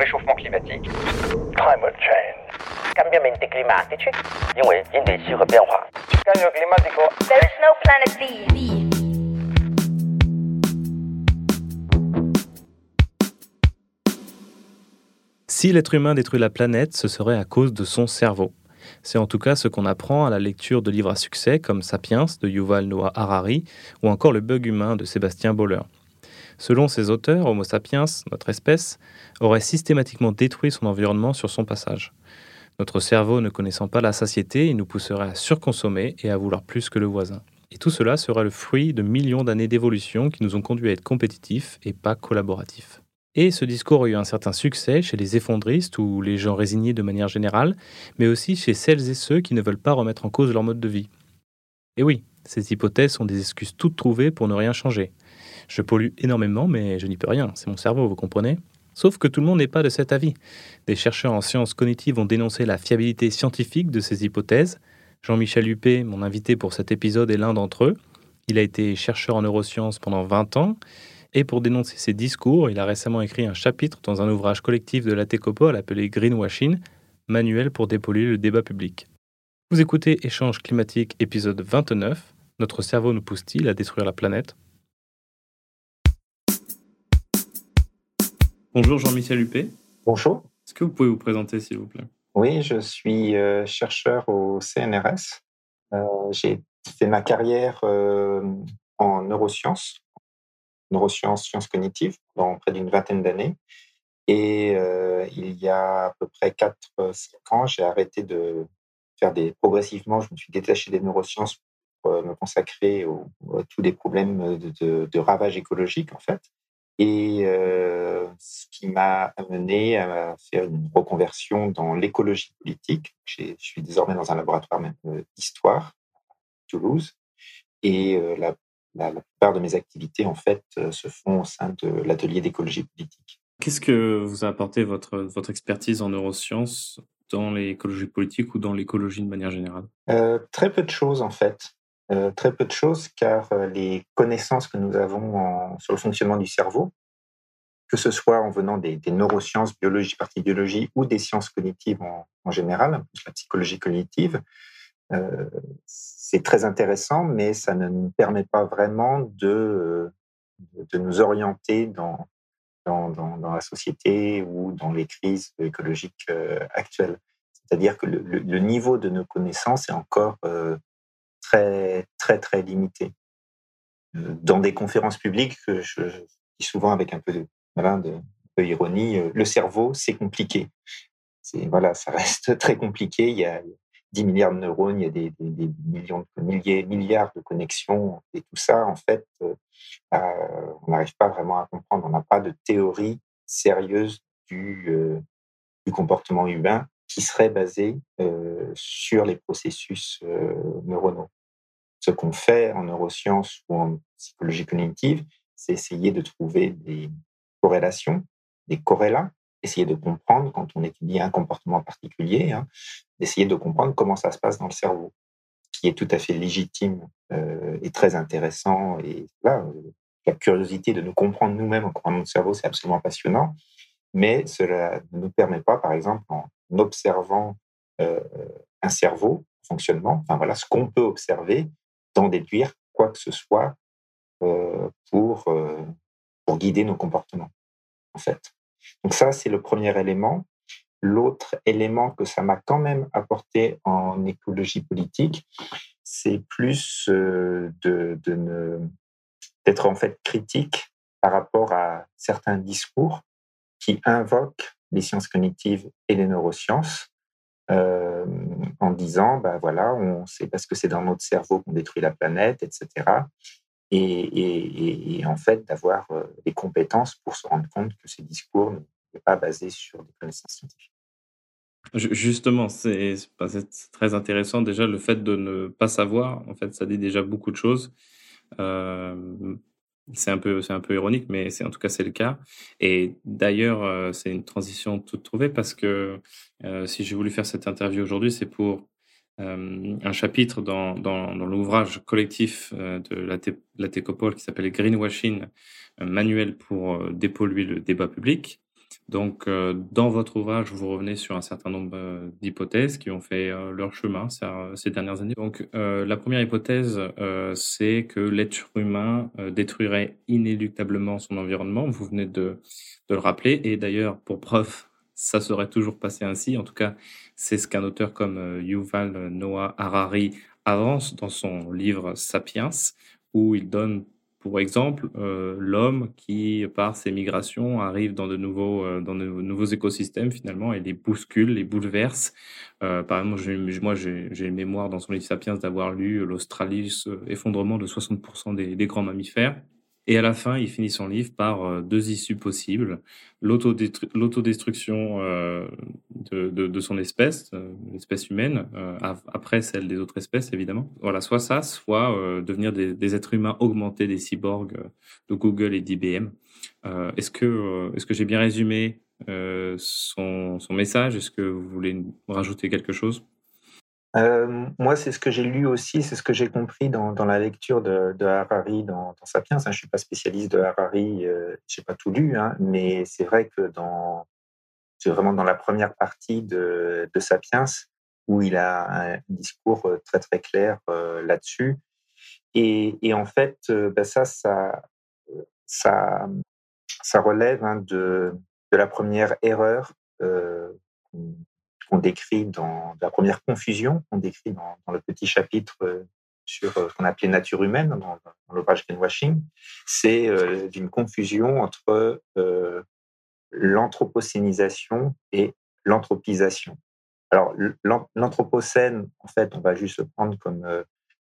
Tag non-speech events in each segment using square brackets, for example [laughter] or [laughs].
réchauffement climatique, climate change, cambio. There is no planet B. B. Si l'être humain détruit la planète, ce serait à cause de son cerveau. C'est en tout cas ce qu'on apprend à la lecture de livres à succès comme Sapiens de Yuval Noah Harari ou encore Le bug humain de Sébastien Boller. Selon ces auteurs, Homo sapiens, notre espèce, aurait systématiquement détruit son environnement sur son passage. Notre cerveau, ne connaissant pas la satiété, il nous pousserait à surconsommer et à vouloir plus que le voisin. Et tout cela serait le fruit de millions d'années d'évolution qui nous ont conduits à être compétitifs et pas collaboratifs. Et ce discours a eu un certain succès chez les effondristes ou les gens résignés de manière générale, mais aussi chez celles et ceux qui ne veulent pas remettre en cause leur mode de vie. Et oui, ces hypothèses sont des excuses toutes trouvées pour ne rien changer. Je pollue énormément, mais je n'y peux rien, c'est mon cerveau, vous comprenez? Sauf que tout le monde n'est pas de cet avis. Des chercheurs en sciences cognitives ont dénoncé la fiabilité scientifique de ces hypothèses. Jean-Michel Huppé, mon invité pour cet épisode, est l'un d'entre eux. Il a été chercheur en neurosciences pendant 20 ans. Et pour dénoncer ces discours, il a récemment écrit un chapitre dans un ouvrage collectif de la Técopole appelé Greenwashing, manuel pour dépolluer le débat public. Vous écoutez Échange climatique épisode 29. Notre cerveau nous pousse-t-il à détruire la planète? Bonjour Jean-Michel Huppé. Bonjour. Est-ce que vous pouvez vous présenter s'il vous plaît? Oui, je suis euh, chercheur au CNRS. Euh, J'ai fait ma carrière euh, en neurosciences, neurosciences, sciences cognitives, pendant près d'une vingtaine d'années. Et il y a à peu près 4-5 ans, j'ai arrêté de faire des... Progressivement, je me suis détaché des neurosciences pour me consacrer au- à tous les problèmes de, de, de ravage écologique, en fait. Et euh, ce qui m'a amené à faire une reconversion dans l'écologie politique. Je suis désormais dans un laboratoire même euh, d'histoire à Toulouse. Et euh, la, la, la plupart de mes activités, en fait, se font au sein de l'atelier d'écologie politique. Qu'est-ce que vous a apporté votre, votre expertise en neurosciences dans l'écologie politique ou dans l'écologie de manière générale? Euh, très peu de choses, en fait. Euh, très peu de choses, car euh, les connaissances que nous avons sur le fonctionnement du cerveau, que ce soit en venant des, neurosciences, biologie, partie biologie, ou des sciences cognitives en, général, la psychologie cognitive, euh, c'est très intéressant, mais ça ne nous permet pas vraiment de, de, nous orienter dans, dans, la société ou dans les crises écologiques actuelles. C'est-à-dire que le, niveau de nos connaissances est encore très, très, très limité. Euh, Dans des conférences publiques, que je, je dis souvent avec un peu de, ironie, euh, le cerveau, c'est compliqué. Voilà, ça reste [laughs] très compliqué. Il y a 10 milliards de neurones, il y a des, millions milliers, milliards de connexions et tout ça, en fait, euh, euh, on n'arrive pas vraiment à comprendre. On n'a pas de théorie sérieuse du, du comportement humain qui serait basée sur les processus neuronaux. Ce qu'on fait en neurosciences ou en psychologie cognitive, c'est essayer de trouver des corrélations, des corrélats, essayer de comprendre quand on étudie un comportement particulier, hein, d'essayer de comprendre comment ça se passe dans le cerveau, qui est tout à fait légitime euh, et très intéressant. Et euh, la curiosité de nous comprendre nous-mêmes en comprenant notre cerveau, c'est absolument passionnant. Mais cela ne nous permet pas, par exemple, en observant euh, un cerveau, fonctionnement, enfin voilà, ce qu'on peut observer, d'en déduire quoi que ce soit euh, pour, euh, pour guider nos comportements, en fait. Donc ça, c'est le premier élément. L'autre élément que ça m'a quand même apporté en écologie politique, c'est plus euh, de, de d'être en fait critique par rapport à certains discours qui invoquent les sciences cognitives et les neurosciences euh, en disant, ben voilà, on sait parce que c'est dans notre cerveau qu'on détruit la planète, etc. Et, en fait, d'avoir euh, les compétences pour se rendre compte que ces discours ne sont pas basés sur des connaissances scientifiques. Justement, c'est très intéressant. Déjà, le fait de ne pas savoir, en fait, ça dit déjà beaucoup de choses. Euh, c'est un peu, un peu ironique, mais c'est en tout cas c'est le cas. Et d'ailleurs, euh, c'est une transition toute trouvée parce que euh, si j'ai voulu faire cette interview aujourd'hui, c'est pour euh, un chapitre dans, dans, dans l'ouvrage collectif de la, la Técopole qui s'appelle Greenwashing, un manuel pour dépolluer le débat public. Donc, euh, dans votre ouvrage, vous revenez sur un certain nombre euh, d'hypothèses qui ont fait euh, leur chemin ces dernières années. Donc, la première hypothèse, c'est que l'être humain détruirait inéluctablement son environnement. Vous venez de, de le rappeler. Et d'ailleurs, pour preuve, [laughs] ça serait toujours passé ainsi. En tout cas, c'est ce qu'un auteur comme Yuval Noah Harari avance dans son livre Sapiens, où il donne pour exemple, euh, l'homme qui, par ses migrations, arrive dans de nouveaux, euh, dans de nouveaux écosystèmes finalement et les bouscule, les bouleverse. Euh, par exemple, moi, j'ai une mémoire dans son livre Sapiens d'avoir lu l'Australie, effondrement de 60% des, grands mammifères. Et à la fin, il finit son livre par euh, deux issues possibles l'autodestruction euh, de, son espèce, euh, l'espèce humaine, après celle des autres espèces, évidemment. Voilà, soit ça, soit devenir des, êtres humains augmentés, des cyborgs de Google et d'IBM. est-ce que, est-ce que j'ai bien résumé son, son message? Est-ce que vous voulez rajouter quelque chose? Euh, moi, c'est ce que j'ai lu aussi, c'est ce que j'ai compris dans, la lecture de, Harari dans, Sapiens. Hein, je suis pas spécialiste de Harari, euh, j'ai pas tout lu, hein, mais c'est vrai que c'est vraiment dans la première partie de, Sapiens où il a un discours euh, très très clair là-dessus. Et, en fait, ben ça, ça, ça, relève hein, de, de la première erreur qu'on décrit dans la première confusion qu'on décrit dans, le petit chapitre euh, sur euh, ce qu'on appelait nature humaine dans, dans l'ouvrage Greenwashing, c'est euh, d'une confusion entre euh, l'anthropocénisation et l'anthropisation. Alors, l'anthropocène, en fait, on va juste prendre comme euh,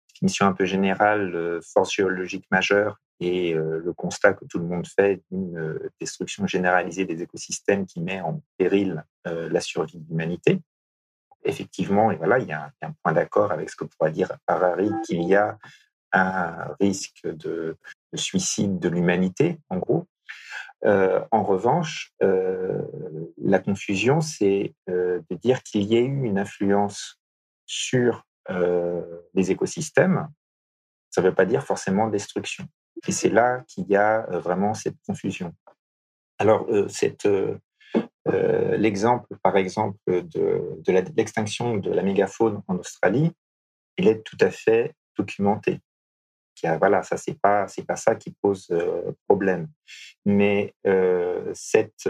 définition un peu générale, force géologique majeure et le constat que tout le monde fait d'une destruction généralisée des écosystèmes qui met en péril la survie de l'humanité. Effectivement, et voilà, il y a un, point d'accord avec ce que pourrait dire Harari, qu'il y a un risque de, suicide de l'humanité, en gros. en revanche, la confusion, c'est de dire qu'il y a eu une influence sur les écosystèmes. Ça ne veut pas dire forcément destruction. Et c'est là qu'il y a euh, vraiment cette confusion. Alors, euh, euh, l'exemple, par exemple, de, l'extinction de la mégafaune en Australie, il est tout à fait documenté. voilà, ça c'est pas ça qui pose problème. Mais cette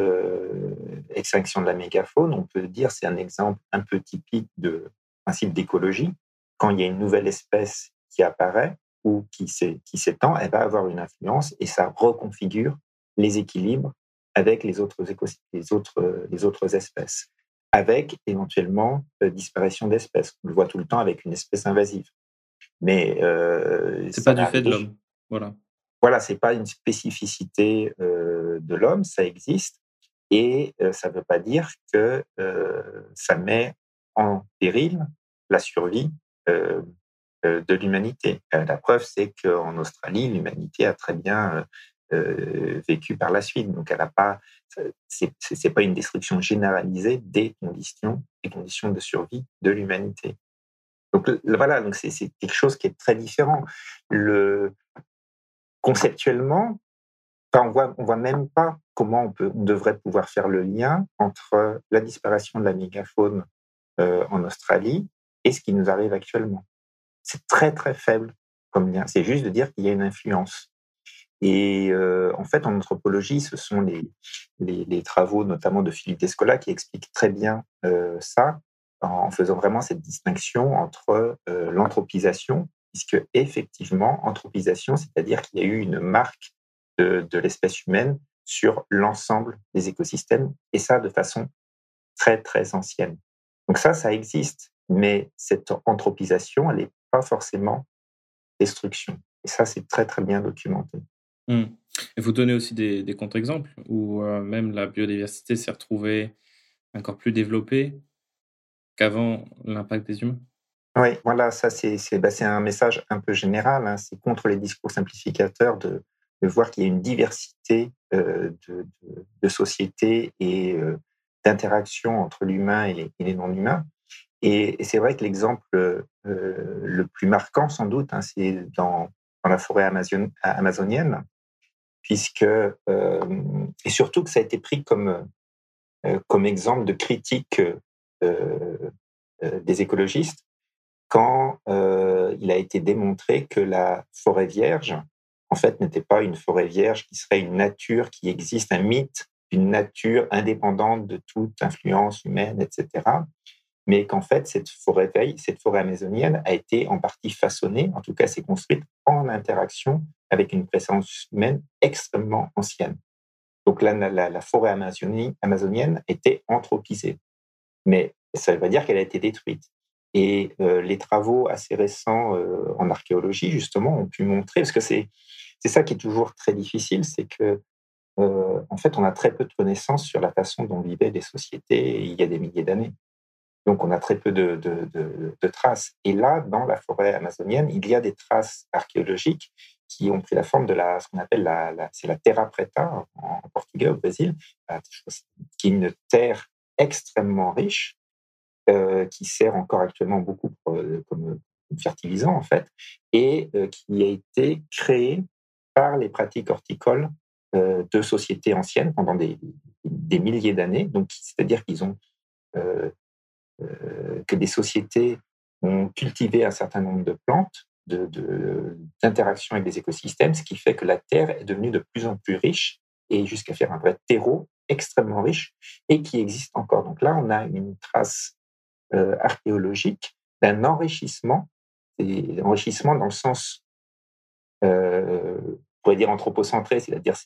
extinction de la mégafaune, on peut dire, c'est un exemple un peu typique de principe d'écologie. Quand il y a une nouvelle espèce qui apparaît, ou qui s'étend, elle va avoir une influence et ça reconfigure les équilibres avec les autres, les autres, les autres espèces, avec éventuellement euh, disparition d'espèces. On le voit tout le temps avec une espèce invasive. Mais euh, c'est pas du fait de l'homme. Voilà. Voilà, c'est pas une spécificité euh, de l'homme, ça existe et euh, ça ne veut pas dire que ça met en péril la survie de l'humanité. Euh, la preuve, c'est qu'en Australie, l'humanité a très bien euh, vécu par la suite. Donc, elle n'a pas, c'est pas une destruction généralisée des conditions, des conditions de survie de l'humanité. Donc voilà, donc c'est quelque chose qui est très différent. Le, conceptuellement, on voit, on voit même pas comment on devrait pouvoir faire le lien entre la disparition de la mégafaune en Australie et ce qui nous arrive actuellement. C'est très très faible comme lien. C'est juste de dire qu'il y a une influence. Et euh, en fait, en anthropologie, ce sont les, les, travaux notamment de Philippe Descola qui expliquent très bien euh, ça en faisant vraiment cette distinction entre euh, l'anthropisation, puisque effectivement, anthropisation, c'est-à-dire qu'il y a eu une marque de, de l'espèce humaine sur l'ensemble des écosystèmes, et ça de façon très très ancienne. Donc ça, ça existe, mais cette anthropisation, elle est forcément destruction. Et ça, c'est très, très bien documenté. Mmh. Et vous donnez aussi des, contre-exemples où euh, même la biodiversité s'est retrouvée encore plus développée qu'avant l'impact des humains? Oui, voilà, ça c'est bah, un message un peu général. Hein. C'est contre les discours simplificateurs de, de voir qu'il y a une diversité euh, de, de, sociétés et euh, d'interactions entre l'humain et, et, les non-humains. Et, c'est vrai que l'exemple euh, le plus marquant, sans doute, hein, c'est dans, dans, la forêt amazonienne, puisque, euh, et surtout que ça a été pris comme, comme exemple de critique des écologistes quand il a été démontré que la forêt vierge, en fait, n'était pas une forêt vierge qui serait une nature qui existe, un mythe d'une nature indépendante de toute influence humaine, etc. Mais qu'en fait, cette forêt cette forêt amazonienne a été en partie façonnée, en tout cas s'est construite en interaction avec une présence humaine extrêmement ancienne. Donc la, la forêt amazonienne était anthropisée. Mais ça veut dire qu'elle a été détruite. Et euh, les travaux assez récents euh, en archéologie, justement, ont pu montrer, parce que c'est c'est ça qui est toujours très difficile, c'est que euh, en fait, on a très peu de connaissances sur la façon dont vivaient les sociétés il y a des milliers d'années. Donc, on a très peu de, traces. Et là, dans la forêt amazonienne, il y a des traces archéologiques qui ont pris la forme de la, ce qu'on appelle la, c'est la terra preta en, portugais au Brésil, qui est une terre extrêmement riche, euh, qui sert encore actuellement beaucoup comme, fertilisant en fait, et euh, qui a été créée par les pratiques horticoles euh, de sociétés anciennes pendant des, milliers d'années. Donc, c'est-à-dire qu'ils ont euh, euh, que des sociétés ont cultivé un certain nombre de plantes, d'interaction de, avec des écosystèmes, ce qui fait que la terre est devenue de plus en plus riche et jusqu'à faire un vrai terreau extrêmement riche et qui existe encore. Donc là, on a une trace archéologique d'un enrichissement, et enrichissement dans le sens pourrait dire anthropocentré, c'est-à-dire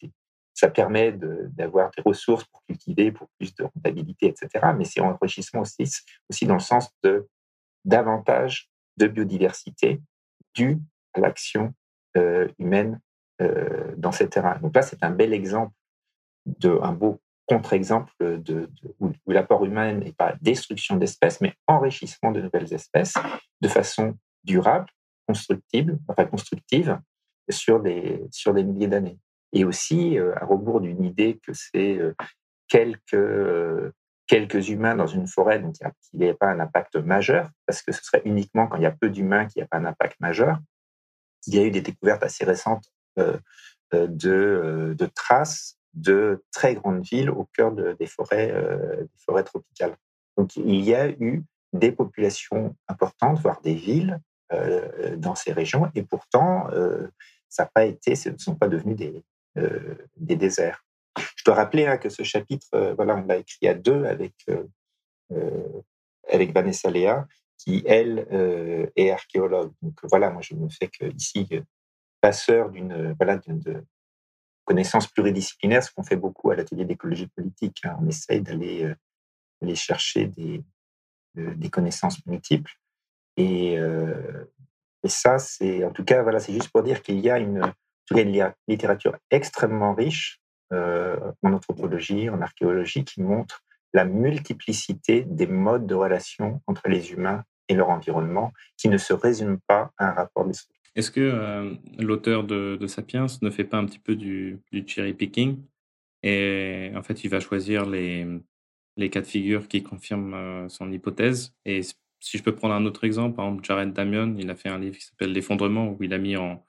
ça permet d'avoir des ressources pour cultiver, pour plus de rentabilité, etc. Mais c'est enrichissement aussi, aussi dans le sens de davantage de biodiversité due à l'action euh, humaine euh, dans ces terrains. Donc là, c'est un bel exemple, un beau contre-exemple où, l'apport humain n'est pas destruction d'espèces, mais enrichissement de nouvelles espèces de façon durable, constructible, constructive, sur des milliers d'années. Et aussi, euh, à rebours d'une idée que c'est euh, quelques, euh, quelques humains dans une forêt, donc il n'y a pas un impact majeur, parce que ce serait uniquement quand il y a peu d'humains qu'il n'y a pas un impact majeur. Il y a eu des découvertes assez récentes de, de traces de très grandes villes au cœur de, des, forêts, des forêts tropicales. Donc il y a eu des populations importantes, voire des villes dans ces régions, et pourtant ça n'a pas été, ce ne sont pas devenus des, des déserts. Je dois rappeler hein, que ce chapitre, euh, voilà, on l'a écrit à deux avec, euh, avec Vanessa Léa, qui, elle, est archéologue. Donc voilà, moi, je ne fais que ici passeur d'une voilà, de connaissances pluridisciplinaires, ce qu'on fait beaucoup à l'atelier d'écologie politique. Hein. On essaye d'aller aller chercher des, des connaissances multiples. Et, et ça, c'est en tout cas, voilà, c'est juste pour dire qu'il y a une, une littérature extrêmement riche euh, en anthropologie, en archéologie, qui montre la multiplicité des modes de relation entre les humains et leur environnement, qui ne se résument pas à un rapport de Est-ce que euh, l'auteur de, Sapiens ne fait pas un petit peu du, cherry picking et en fait il va choisir les, les cas de figure qui confirment euh, son hypothèse et si je peux prendre un autre exemple, par exemple, Jared Damion, il a fait un livre qui s'appelle L'effondrement, où il a mis en,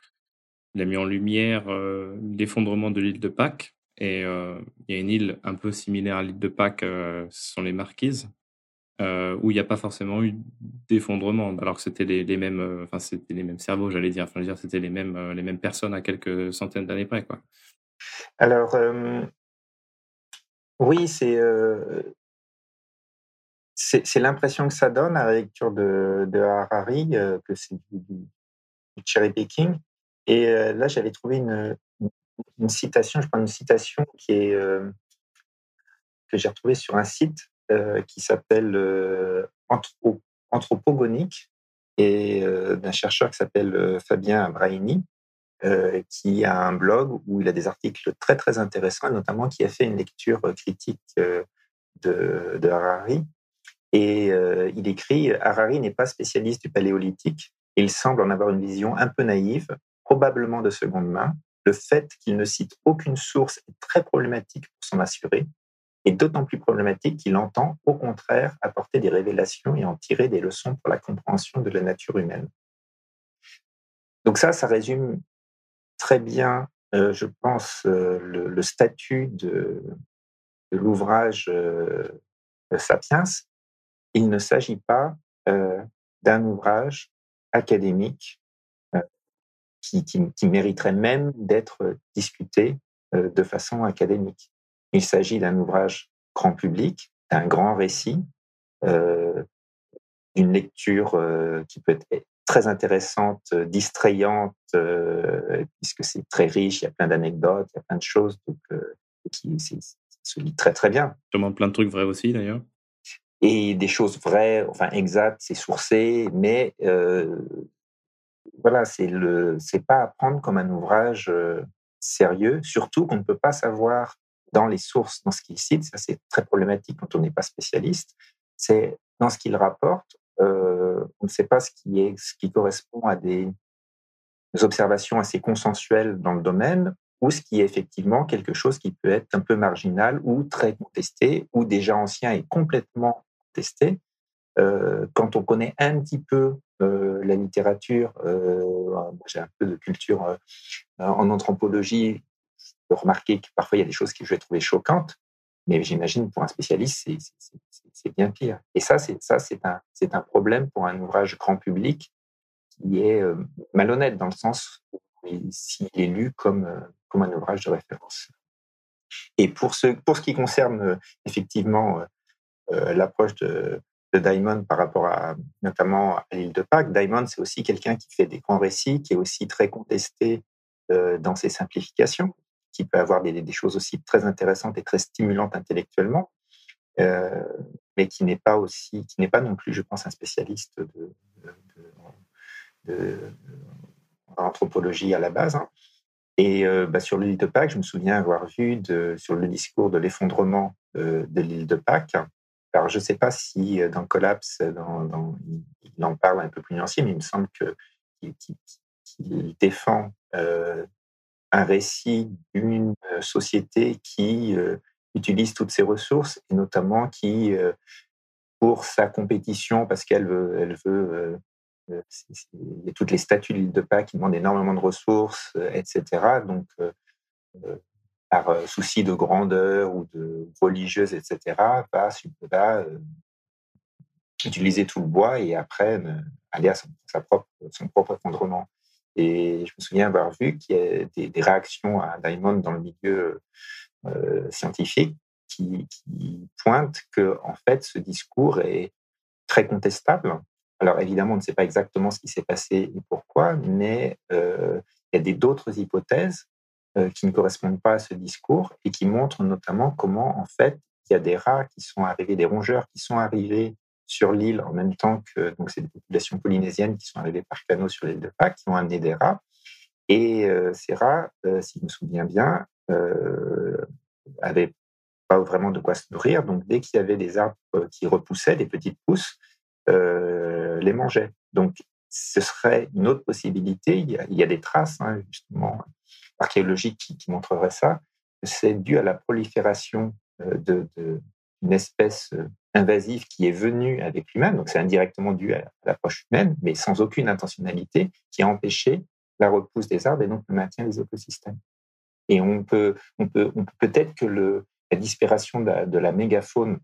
il a mis en lumière euh, l'effondrement de l'île de Pâques. Et euh, il y a une île un peu similaire à l'île de Pâques, euh, ce sont les Marquises, où il n'y a pas forcément eu d'effondrement, alors que c'était les, mêmes, enfin c'était les mêmes cerveaux, j'allais dire, enfin dire, c'était les mêmes, les mêmes personnes à quelques centaines d'années près, quoi. Alors, oui, c'est c'est l'impression que ça donne à la lecture de, Harari, que c'est du, cherry picking. Et là, j'avais trouvé une, citation, je prends une citation qui est, que j'ai retrouvée sur un site qui s'appelle Anthropogonique et d'un chercheur qui s'appelle Fabien Abraini, qui a un blog où il a des articles très très intéressants, notamment qui a fait une lecture critique de, de Harari et il écrit Harari n'est pas spécialiste du paléolithique. Il semble en avoir une vision un peu naïve, probablement de seconde main. Le fait qu'il ne cite aucune source est très problématique pour s'en assurer, et d'autant plus problématique qu'il entend, au contraire, apporter des révélations et en tirer des leçons pour la compréhension de la nature humaine. Donc ça, ça résume très bien, euh, je pense, euh, le, statut de, de l'ouvrage Sapiens, il ne s'agit pas d'un ouvrage académique qui, qui, mériterait même d'être discuté de façon académique. Il s'agit d'un ouvrage grand public, d'un grand récit, d'une lecture qui peut être très intéressante, distrayante, puisque c'est très riche, il y a plein d'anecdotes, il y a plein de choses, donc qui se lit très très bien. Justement, plein de trucs vrais aussi d'ailleurs. Et des choses vraies, enfin exactes, c'est sourcé, mais voilà, c'est le, c'est pas à prendre comme un ouvrage sérieux, surtout qu'on ne peut pas savoir dans les sources, dans ce qu'il cite, ça c'est très problématique quand on n'est pas spécialiste, c'est dans ce qu'il rapporte, on ne sait pas ce qui, est, ce qui correspond à des observations assez consensuelles dans le domaine ou ce qui est effectivement quelque chose qui peut être un peu marginal ou très contesté ou déjà ancien et complètement contesté. Quand on connaît un petit peu la littérature, j'ai un peu de culture en anthropologie, je peux remarquer que parfois il y a des choses que je vais trouver choquantes, mais j'imagine pour un spécialiste, c'est bien pire. Et ça, c'est un, problème pour un ouvrage grand public qui est malhonnête dans le sens où s'il est lu comme un ouvrage de référence. Et pour ce qui concerne effectivement l'approche de de Diamond par rapport à notamment à l'île de Pâques. Diamond, c'est aussi quelqu'un qui fait des grands récits, qui est aussi très contesté euh, dans ses simplifications, qui peut avoir des, des, choses aussi très intéressantes et très stimulantes intellectuellement, euh, mais qui n'est pas aussi, qui n'est pas non plus, je pense, un spécialiste de, de, à la base. Hein. Et euh, bah, sur l'île de Pâques, je me souviens avoir vu sur le discours de l'effondrement de l'île de Pâques, alors, je ne sais pas si euh, dans Collapse, dans, il en parle un peu plus nuancé, mais il me semble qu'il défend euh, un récit d'une euh, société qui utilise toutes ses ressources et notamment qui, pour sa compétition, parce qu'elle veut, elle veut il y a toutes les statuts de l'île de Pâques qui demandent énormément de ressources, etc. Donc, par euh, souci de grandeur ou de religieuse, etc., va, va euh, utiliser tout le bois et après aller à son, propre, son effondrement. Et je me souviens avoir vu qu'il y a des, réactions à Diamond dans le milieu euh, scientifique qui, pointent que en fait ce discours est très contestable. Alors évidemment, on ne sait pas exactement ce qui s'est passé et pourquoi, mais il y a d'autres hypothèses euh, qui ne correspondent pas à ce discours et qui montrent notamment comment, en fait, il y a des rats qui sont arrivés, des rongeurs qui sont arrivés sur l'île en même temps que donc c'est des populations polynésiennes qui sont arrivées par canot sur l'île de Pâques, qui ont amené des rats. Et euh, ces rats, euh, si je me souviens bien, euh, pas vraiment de quoi se nourrir. Donc dès qu'il y avait des arbres qui repoussaient, des petites pousses, les mangeaient. Donc ce serait une autre possibilité. Il y a, il y a des traces, hein, justement, archéologique qui, montrerait ça, c'est dû à la prolifération euh, d'une espèce euh, invasive qui est venue avec l'humain, donc c'est indirectement dû à l'approche humaine, mais sans aucune intentionnalité, qui a empêché la repousse des arbres et donc le maintien des écosystèmes. Et on peut, on peut, on peut peut-être que la disparition de, la mégafaune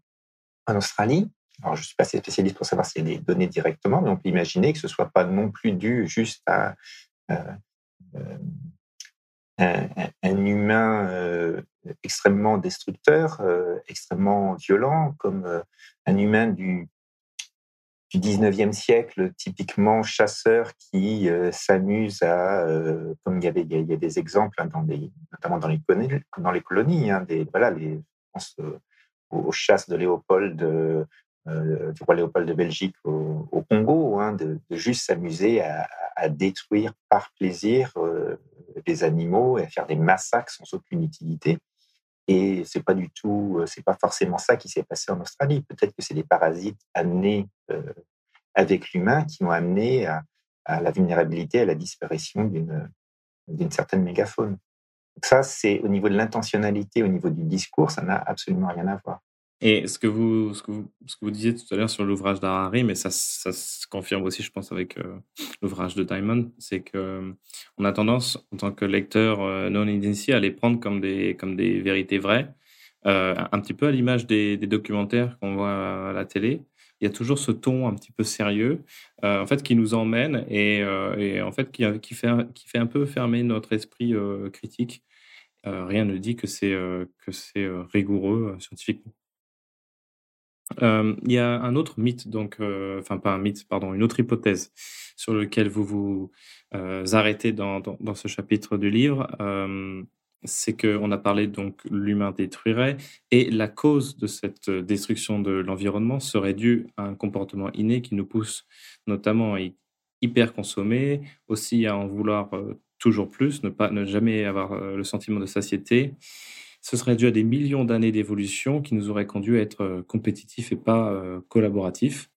en Australie, alors je suis pas assez spécialiste pour savoir si elle est donnée directement, mais on peut imaginer que ce soit pas non plus dû juste à euh, un, humain euh, extrêmement destructeur, euh, extrêmement violent, comme euh, un humain du, du 19e siècle, typiquement chasseur qui s'amuse à, comme il y avait, il y a, des exemples hein, dans les, notamment dans les colonies, dans les colonies, hein, des, voilà, les, aux chasses de Léopold, du roi Léopold de Belgique au, Congo, hein, de, juste s'amuser à, détruire par plaisir des animaux et à faire des massacres sans aucune utilité. Et c'est pas du tout, euh, c'est pas forcément ça qui s'est passé en Australie. Peut-être que c'est des parasites amenés euh, avec l'humain qui ont amené à, la vulnérabilité, à la disparition d'une d'une certaine mégafaune. Donc ça, c'est au niveau de l'intentionnalité, au niveau du discours, ça n'a absolument rien à voir. Et ce que vous, ce que vous, ce que vous disiez tout à l'heure sur l'ouvrage d'Harari, mais ça, ça se confirme aussi, je pense, avec euh, l'ouvrage de Diamond, c'est que euh, on a tendance, en tant que lecteur euh, non initié, à les prendre comme des, comme des vérités vraies, un petit peu à l'image des, documentaires qu'on voit à la télé. Il y a toujours ce ton un petit peu sérieux, en fait, qui nous emmène et, et en fait qui, qui, fait, qui fait un peu fermer notre esprit critique. Rien ne dit que c'est que c'est rigoureux scientifiquement. Euh, il y a un autre mythe, donc, euh, enfin pas un mythe, pardon, une autre hypothèse sur lequel vous vous euh, arrêtez dans, dans, ce chapitre du livre. C'est qu'on a parlé donc l'humain détruirait et la cause de cette destruction de l'environnement serait due à un comportement inné qui nous pousse notamment à hyper consommer, aussi à en vouloir toujours plus, ne pas ne jamais avoir le sentiment de satiété. Ce serait dû à des millions d'années d'évolution qui nous auraient conduit à être euh, compétitifs et pas euh, collaboratifs.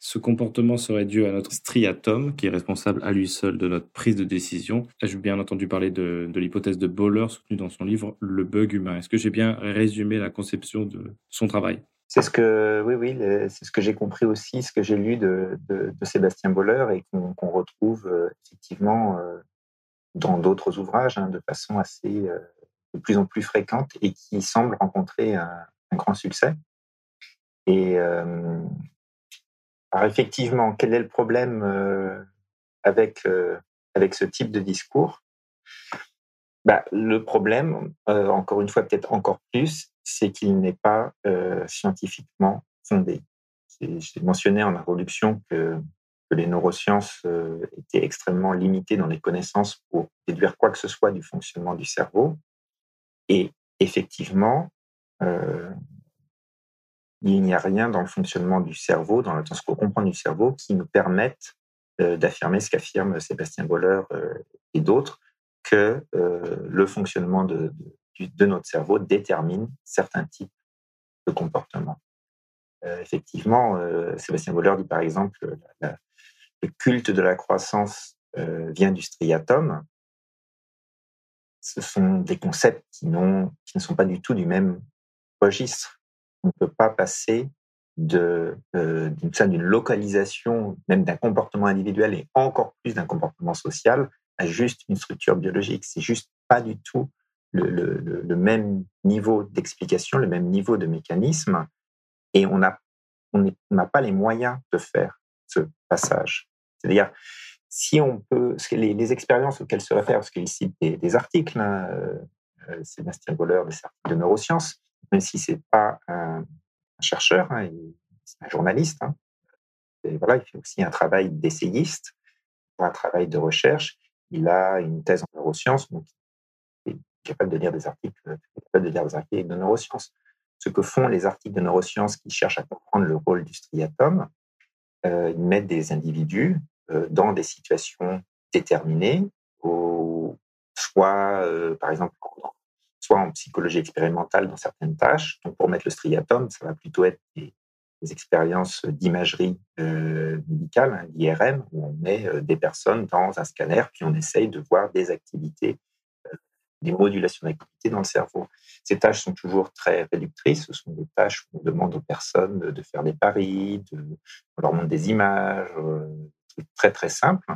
Ce comportement serait dû à notre striatum, qui est responsable à lui seul de notre prise de décision. J'ai bien entendu parler de, l'hypothèse de Boller soutenue dans son livre Le bug humain. Est-ce que j'ai bien résumé la conception de son travail? C'est ce que, oui, oui, c'est ce que j'ai compris aussi, ce que j'ai lu de, Sébastien Boller et qu'on qu retrouve euh, effectivement dans d'autres ouvrages hein, de façon assez de plus en plus fréquente et qui semble rencontrer un, un grand succès. Et euh, alors effectivement, quel est le problème euh, avec, euh, avec ce type de discours? Bah, Le problème, euh, encore une fois, peut-être encore plus, c'est qu'il n'est pas euh, scientifiquement fondé. J'ai mentionné en introduction que, les neurosciences euh, étaient extrêmement limitées dans les connaissances pour déduire quoi que ce soit du fonctionnement du cerveau. Et effectivement, euh, il n'y a rien dans le fonctionnement du cerveau, dans, dans ce qu'on comprend du cerveau, qui nous permette euh, d'affirmer ce qu'affirme Sébastien Boller euh, et d'autres, que le fonctionnement de, notre cerveau détermine certains types de comportements. Effectivement, Sébastien Boller dit par exemple que la, le culte de la croissance vient du striatum. Ce sont des concepts qui, ne sont pas du tout du même registre on ne peut pas passer euh, d'une localisation même d'un comportement individuel et encore plus d'un comportement social à juste une structure biologique. C'est juste pas du tout le, même niveau d'explication, le même niveau de mécanisme, et on n'a on n'a pas les moyens de faire ce passage. C'est-à-dire, si on peut, les, les, expériences auxquelles se réfère, parce qu'il cite des, articles, hein, euh, Sébastien Goller, des articles de neurosciences, même si c'est pas un, chercheur, hein, c'est un journaliste. Hein. Et voilà, il fait aussi un travail d'essayiste, un travail de recherche. Il a une thèse en neurosciences, donc il est capable de lire des articles, de lire des articles de neurosciences. Ce que font les articles de neurosciences qui cherchent à comprendre le rôle du striatum, euh, ils mettent des individus euh, dans des situations déterminées, soit, euh, par exemple, soit en psychologie expérimentale dans certaines tâches. Donc, pour mettre le striatum, ça va plutôt être des, expériences d'imagerie euh, médicale, hein, l'IRM, où on met euh, des personnes dans un scanner, puis on essaye de voir des activités, euh, des modulations d'activité dans le cerveau. Ces tâches sont toujours très réductrices. Ce sont des tâches où on demande aux personnes de, faire des paris, de, on leur montre des images, euh, très très simples.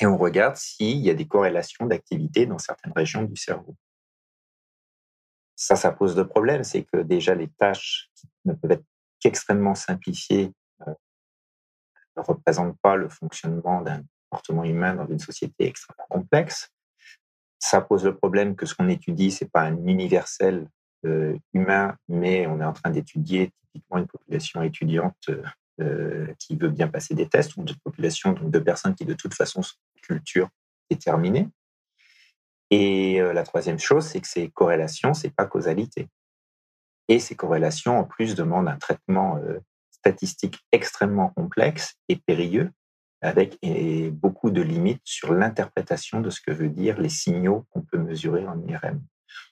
Et on regarde s'il y a des corrélations d'activité dans certaines régions du cerveau ça, ça pose de problèmes. C'est que déjà, les tâches ne peuvent être qu'extrêmement simplifiées euh, ne représentent pas le fonctionnement d'un comportement humain dans une société extrêmement complexe. Ça pose le problème que ce qu'on étudie, c'est pas un universel euh, humain, mais on est en train d'étudier typiquement une population étudiante euh, qui veut bien passer des tests ou une population donc, de personnes qui de toute façon sont culture déterminée. Et euh, la troisième chose, c'est que ces corrélations, c'est pas causalité. Et ces corrélations, en plus, demandent un traitement euh, statistique extrêmement complexe et périlleux, avec beaucoup de limites sur l'interprétation de ce que veut dire les signaux qu'on peut mesurer en IRM.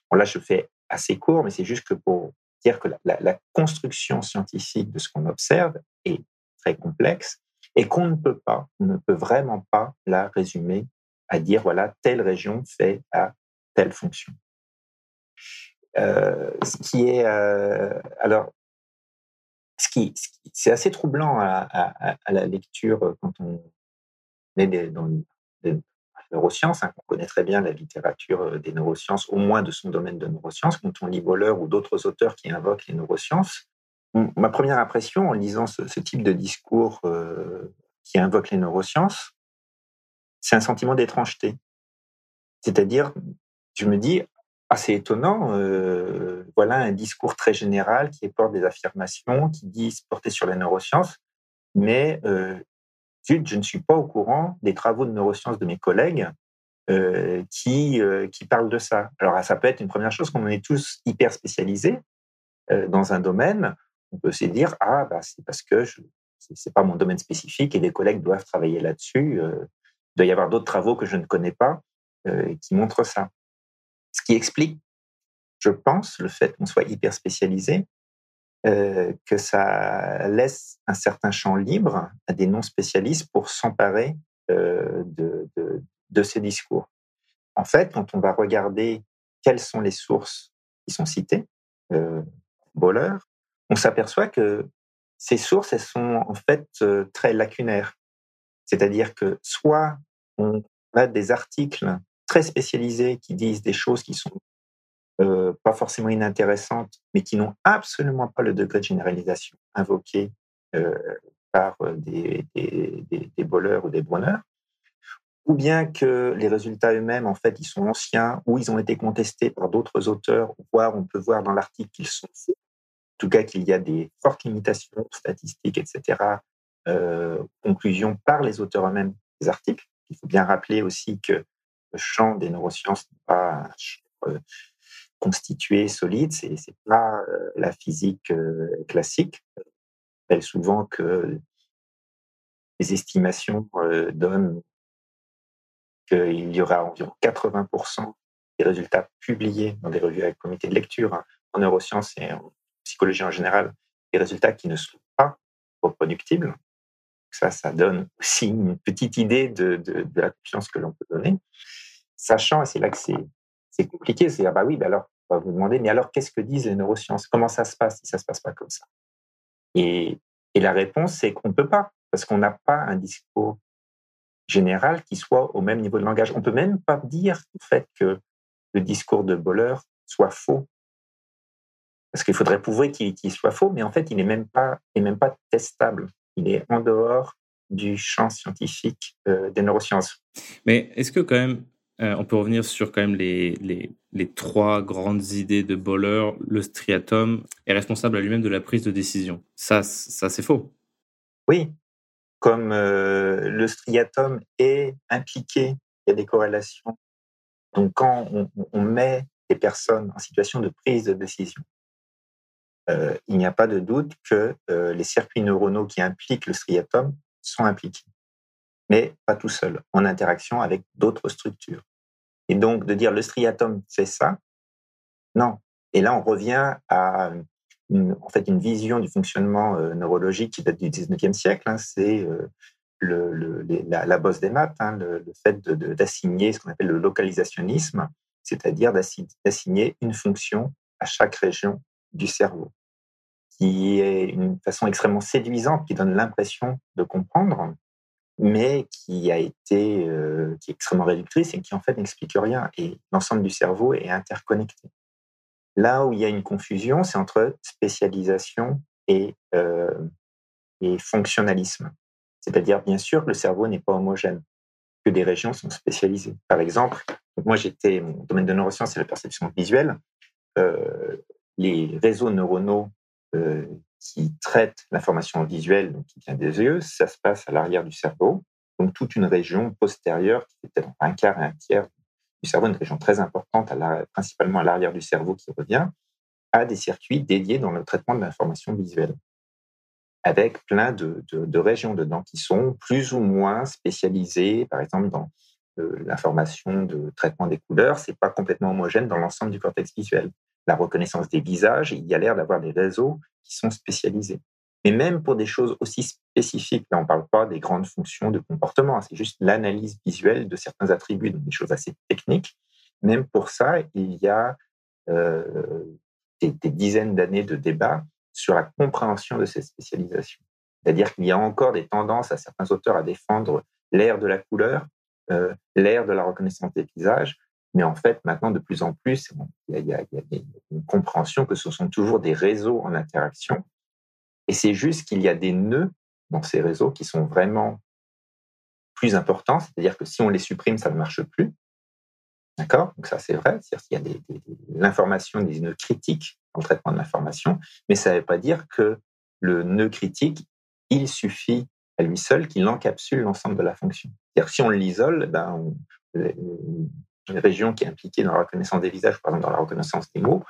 Bon, là, je fais assez court, mais c'est juste que pour dire que la, construction scientifique de ce qu'on observe est très complexe et qu'on ne peut pas, on ne peut vraiment pas la résumer à dire voilà, telle région fait à telle fonction. Euh, ce qui est euh, alors ce qui, c'est assez troublant à, à, à, la lecture quand on est dans, neurosciences. Hein, on connaît très bien la littérature euh, des neurosciences, au moins de son domaine de neurosciences, quand on lit Boller ou d'autres auteurs qui invoquent les neurosciences. Ma première impression en lisant ce, type de discours euh, qui invoque les neurosciences, c'est un sentiment d'étrangeté. C'est-à-dire, je me dis, assez étonnant, euh, voilà un discours très général qui porte des affirmations, qui dit se porter sur les neurosciences, mais je ne suis pas au courant des travaux de neurosciences de mes collègues euh, qui, euh, qui parlent de ça. Alors, ça peut être une première chose, qu'on est tous hyper spécialisés euh, dans un domaine. On peut se dire, ah, bah, c'est parce que ce n'est pas mon domaine spécifique et des collègues doivent travailler là-dessus. il doit y avoir d'autres travaux que je ne connais pas qui montrent ça. Ce qui explique, je pense, le fait qu'on soit hyper spécialisé, euh, que ça laisse un certain champ libre à des non-spécialistes pour s'emparer euh, de, de, ces discours. En fait, quand on va regarder quelles sont les sources qui sont citées, euh, Boller, on s'aperçoit que ces sources, elles sont en fait très lacunaires. C'est-à-dire que soit on a des articles très spécialisés qui disent des choses qui sont euh, pas forcément inintéressantes, mais qui n'ont absolument pas le degré de généralisation invoqué euh, par euh, des, des, des, ou des bruneurs, ou bien que les résultats eux-mêmes, en fait, ils sont anciens, ou ils ont été contestés par d'autres auteurs, voire on peut voir dans l'article qu'ils sont faux, en tout cas qu'il y a des fortes limitations statistiques, etc., euh, conclusions par les auteurs eux-mêmes des articles. Il faut bien rappeler aussi que le champ des neurosciences n'est pas un champ constitué, solide. C'est n'est pas euh, la physique euh, classique. Elle souvent que les estimations euh, donnent qu'il y aura environ 80% des résultats publiés dans des revues avec comité de lecture hein, en neurosciences et en psychologie en général, des résultats qui ne sont pas reproductibles. Ça, ça donne aussi une petite idée de, de la confiance que l'on peut donner. Sachant, et c'est là que c'est compliqué, c'est ah bah oui, bah alors on va vous demander, mais alors qu'est-ce que disent les neurosciences? Comment ça se passe si ça ne se passe pas comme ça? Et, et, la réponse, c'est qu'on ne peut pas, parce qu'on n'a pas un discours général qui soit au même niveau de langage. On ne peut même pas dire en fait que le discours de Boller soit faux. Parce qu'il faudrait prouver qu'il soit faux, mais en fait, il n'est même, pas, même pas testable. Il est en dehors du champ scientifique euh, des neurosciences. Mais est-ce que quand même, euh, on peut revenir sur quand même les, les, trois grandes idées de Boller. Le striatum est responsable à lui-même de la prise de décision. Ça, ça c'est faux. Oui, comme euh, le striatum est impliqué, il y a des corrélations. Donc quand on, met des personnes en situation de prise de décision, euh, il n'y a pas de doute que les circuits neuronaux qui impliquent le striatum sont impliqués mais pas tout seul, en interaction avec d'autres structures. Et donc, de dire le striatum fait ça, non. Et là, on revient à une, en fait, une vision du fonctionnement euh, neurologique qui date du 19e siècle. Hein. c'est euh, la, bosse des maths, hein, le, fait d'assigner ce qu'on appelle le localisationnisme, c'est-à-dire d'assigner une fonction à chaque région du cerveau, qui est une façon extrêmement séduisante, qui donne l'impression de comprendre, mais qui a été euh, qui est extrêmement réductrice et qui en fait n'explique rien. Et l'ensemble du cerveau est interconnecté. Là où il y a une confusion, c'est entre spécialisation et, euh, et fonctionnalisme. C'est-à-dire, bien sûr, le cerveau n'est pas homogène, que des régions sont spécialisées. Par exemple, moi, j'étais, mon domaine de neurosciences, c'est la perception visuelle. Euh, les réseaux neuronaux qui traite l'information visuelle donc qui vient des yeux, ça se passe à l'arrière du cerveau. Donc toute une région postérieure qui peut-être un quart et un tiers du cerveau, une région très importante, à principalement à l'arrière du cerveau qui revient, a des circuits dédiés dans le traitement de l'information visuelle, avec plein de, de, régions dedans qui sont plus ou moins spécialisées, par exemple dans euh, l'information de traitement des couleurs, c'est pas complètement homogène dans l'ensemble du cortex visuel la reconnaissance des visages, il y a l'air d'avoir des réseaux qui sont spécialisés. Mais même pour des choses aussi spécifiques, là on ne parle pas des grandes fonctions de comportement, c'est juste l'analyse visuelle de certains attributs, donc des choses assez techniques. Même pour ça, il y a euh, des, dizaines d'années de débats sur la compréhension de ces spécialisations. C'est-à-dire qu'il y a encore des tendances à certains auteurs à défendre l'ère de la couleur euh, l'ère de la reconnaissance des visages. Mais en fait, maintenant, de plus en plus, il y, a, une compréhension que ce sont toujours des réseaux en interaction. Et c'est juste qu'il y a des nœuds dans ces réseaux qui sont vraiment plus importants. C'est-à-dire que si on les supprime, ça ne marche plus. D'accord? Donc ça, c'est vrai. C'est-à-dire qu'il y a des, l'information, des nœuds critiques dans le traitement de l'information. Mais ça ne veut pas dire que le nœud critique, il suffit à lui seul qu'il encapsule l'ensemble de la fonction. C'est-à-dire si on l'isole, ben, une région qui est impliquée dans la reconnaissance des visages, par exemple dans la reconnaissance des mots,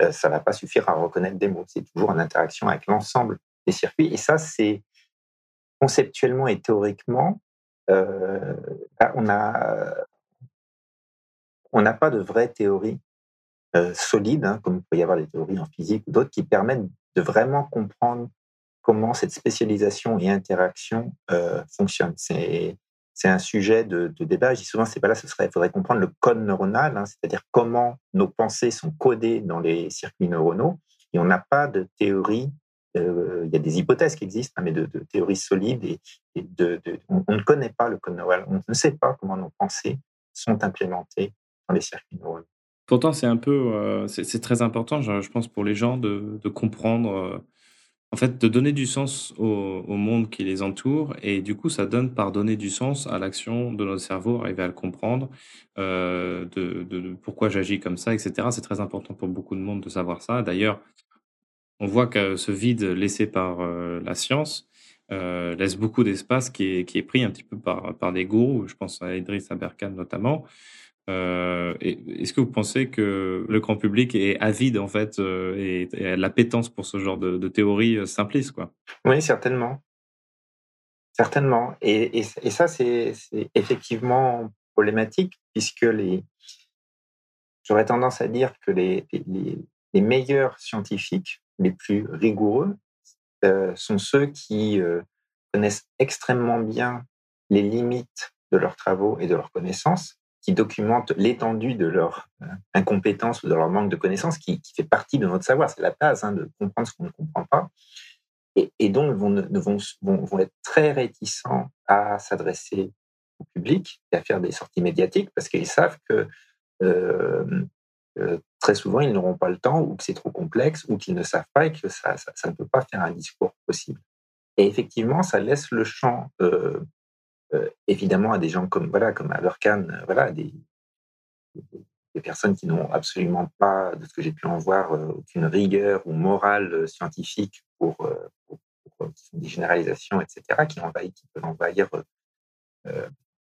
euh, ça ne va pas suffire à reconnaître des mots. C'est toujours en interaction avec l'ensemble des circuits. Et ça, c'est conceptuellement et théoriquement, euh, on a on n'a pas de vraie théorie euh, solide, hein, comme il peut y avoir des théories en physique ou d'autres, qui permettent de vraiment comprendre comment cette spécialisation et interaction euh, fonctionnent. C'est c'est un sujet de, débat. Je dis souvent, c'est pas là, ce serait, il faudrait comprendre le code neuronal, hein, c'est-à-dire comment nos pensées sont codées dans les circuits neuronaux. Et on n'a pas de théorie. Euh, il y a des hypothèses qui existent, hein, mais de, théories solides. Et, de, on, ne connaît pas le code neuronal. On ne sait pas comment nos pensées sont implémentées dans les circuits neuronaux. Pourtant, c'est un peu, euh, c'est très important, je, pense, pour les gens de, comprendre euh, en fait, de donner du sens au, monde qui les entoure et du coup, ça donne par donner du sens à l'action de notre cerveau, arriver à le comprendre, euh, de, pourquoi j'agis comme ça, etc. C'est très important pour beaucoup de monde de savoir ça. D'ailleurs, on voit que ce vide laissé par euh, la science euh, laisse beaucoup d'espace qui est, pris un petit peu par, par des gourous. Je pense à Idriss Aberkan notamment, euh, est-ce que vous pensez que le grand public est avide en fait euh, et, a l'appétence pour ce genre de, théorie euh, simpliste quoi? Oui, certainement, certainement. Et, ça, c'est effectivement problématique puisque les, j'aurais tendance à dire que les, les, meilleurs scientifiques, les plus rigoureux, sont ceux qui connaissent extrêmement bien les limites de leurs travaux et de leurs connaissances qui documentent l'étendue de leur euh, incompétence ou de leur manque de connaissances, qui, fait partie de notre savoir. C'est la base hein, de comprendre ce qu'on ne comprend pas. Et, donc, vont, vont, être très réticents à s'adresser au public et à faire des sorties médiatiques parce qu'ils savent que euh, euh, très souvent, ils n'auront pas le temps ou que c'est trop complexe ou qu'ils ne savent pas et que ça, ne peut pas faire un discours possible. Et effectivement, ça laisse le champ évidemment à des gens comme voilà comme Aberkan, euh, voilà des, des personnes qui n'ont absolument pas, de ce que j'ai pu en voir, euh, aucune rigueur ou morale scientifique pour, des généralisations, etc., qui peuvent envahir